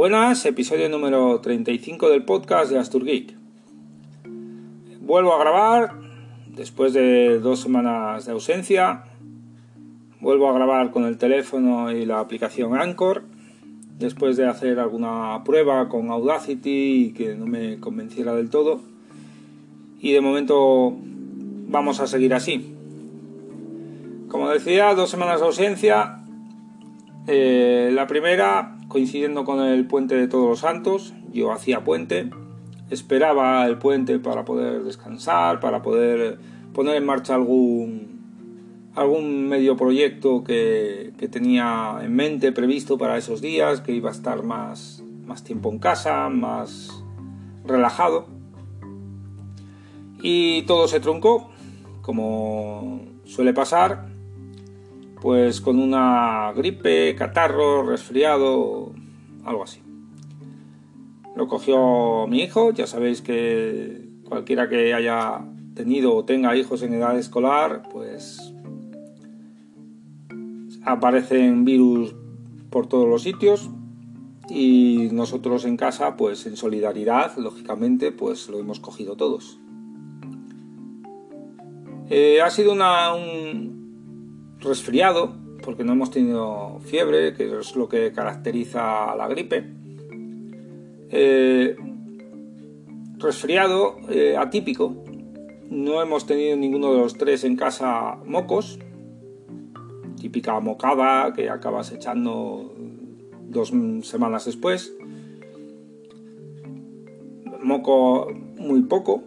Buenas, episodio número 35 del podcast de Astur Geek. Vuelvo a grabar después de dos semanas de ausencia. Vuelvo a grabar con el teléfono y la aplicación Anchor después de hacer alguna prueba con Audacity y que no me convenciera del todo. Y de momento vamos a seguir así. Como decía, dos semanas de ausencia. Eh, la primera coincidiendo con el puente de Todos los Santos, yo hacía puente, esperaba el puente para poder descansar, para poder poner en marcha algún algún medio proyecto que, tenía en mente previsto para esos días, que iba a estar más, más tiempo en casa, más relajado. Y todo se truncó, como suele pasar, pues con una gripe, catarro, resfriado, algo así. Lo cogió mi hijo, ya sabéis que cualquiera que haya tenido o tenga hijos en edad escolar, pues aparecen virus por todos los sitios y nosotros en casa, pues en solidaridad, lógicamente, pues lo hemos cogido todos. Eh, ha sido una, un, resfriado, porque no hemos tenido fiebre, que es lo que caracteriza a la gripe. Eh, resfriado eh, atípico, no hemos tenido ninguno de los tres en casa mocos, típica mocada que acabas echando dos semanas después. Moco muy poco,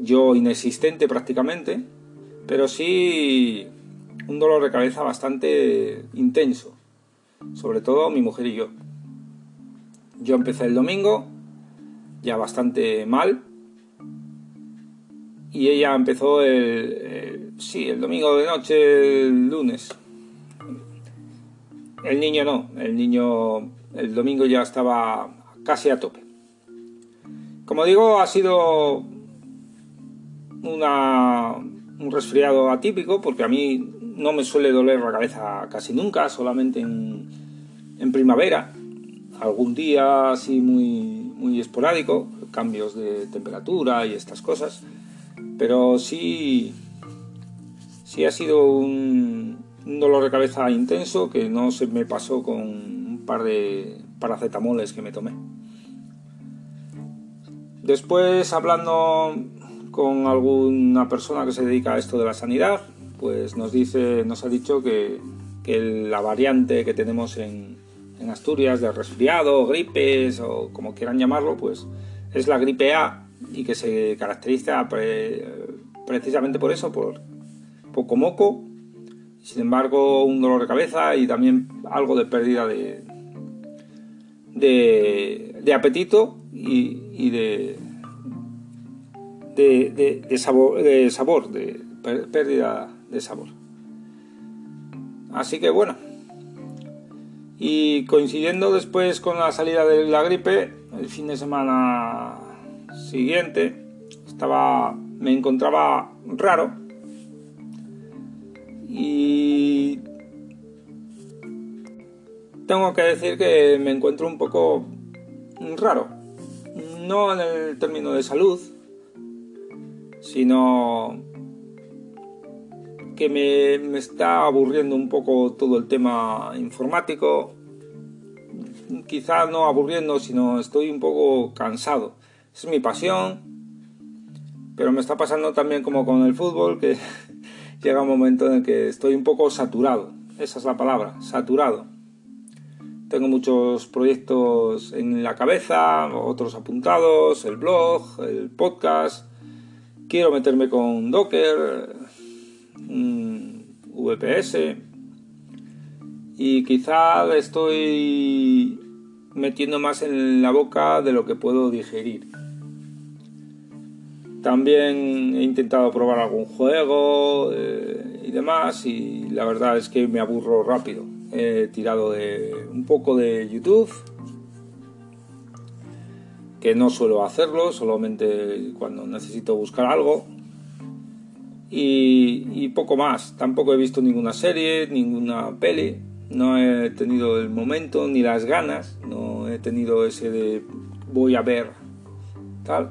yo inexistente prácticamente pero sí un dolor de cabeza bastante intenso, sobre todo mi mujer y yo. Yo empecé el domingo, ya bastante mal, y ella empezó el, sí, el domingo de noche, el lunes. El niño no, el niño el domingo ya estaba casi a tope. Como digo, ha sido una un resfriado atípico, porque a mí no me suele doler la cabeza casi nunca, solamente en, en primavera, algún día así muy, muy esporádico, cambios de temperatura y estas cosas, pero sí, sí ha sido un, un dolor de cabeza intenso que no se me pasó con un par de paracetamoles que me tomé. Después, hablando con alguna persona que se dedica a esto de la sanidad, pues nos dice, nos ha dicho que, la variante que tenemos en, Asturias de resfriado, gripes o como quieran llamarlo, pues es la gripe A y que se caracteriza precisamente por eso, por poco moco, sin embargo un dolor de cabeza y también algo de pérdida de, de, apetito y de, de, sabor, de sabor, de pérdida de sabor. Así que bueno. Y coincidiendo después con la salida de la gripe, el fin de semana siguiente, estaba, me encontraba raro. Y tengo que decir que me encuentro un poco raro. No en el término de salud, sino que me, está aburriendo un poco todo el tema informático. Quizá no aburriendo, sino estoy un poco cansado. Es mi pasión, pero me está pasando también como con el fútbol, que llega un momento en el que estoy un poco saturado. Esa es la palabra, saturado. Tengo muchos proyectos en la cabeza, otros apuntados, el blog, el podcast, quiero meterme con Docker, VPS y quizá estoy metiendo más en la boca de lo que puedo digerir. También he intentado probar algún juego eh, y demás y la verdad es que me aburro rápido. He tirado de un poco de YouTube que no suelo hacerlo, solamente cuando necesito buscar algo. Y, poco más. Tampoco he visto ninguna serie, ninguna peli. no he tenido el momento ni las ganas, no he tenido ese de voy a ver tal.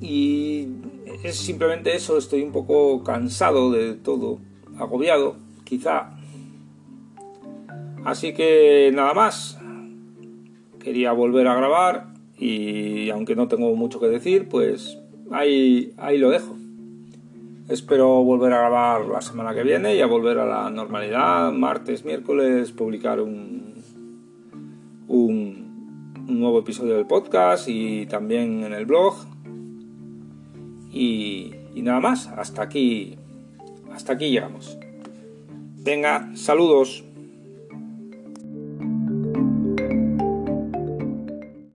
Y es simplemente eso, estoy un poco cansado de todo, agobiado, quizá. Así que nada más. Quería volver a grabar y aunque no tengo mucho que decir, pues ahí, ahí lo dejo. Espero volver a grabar la semana que viene y a volver a la normalidad, martes, miércoles, publicar un, un, nuevo episodio del podcast y también en el blog. Y, y nada más, hasta aquí, hasta aquí llegamos. Venga, saludos.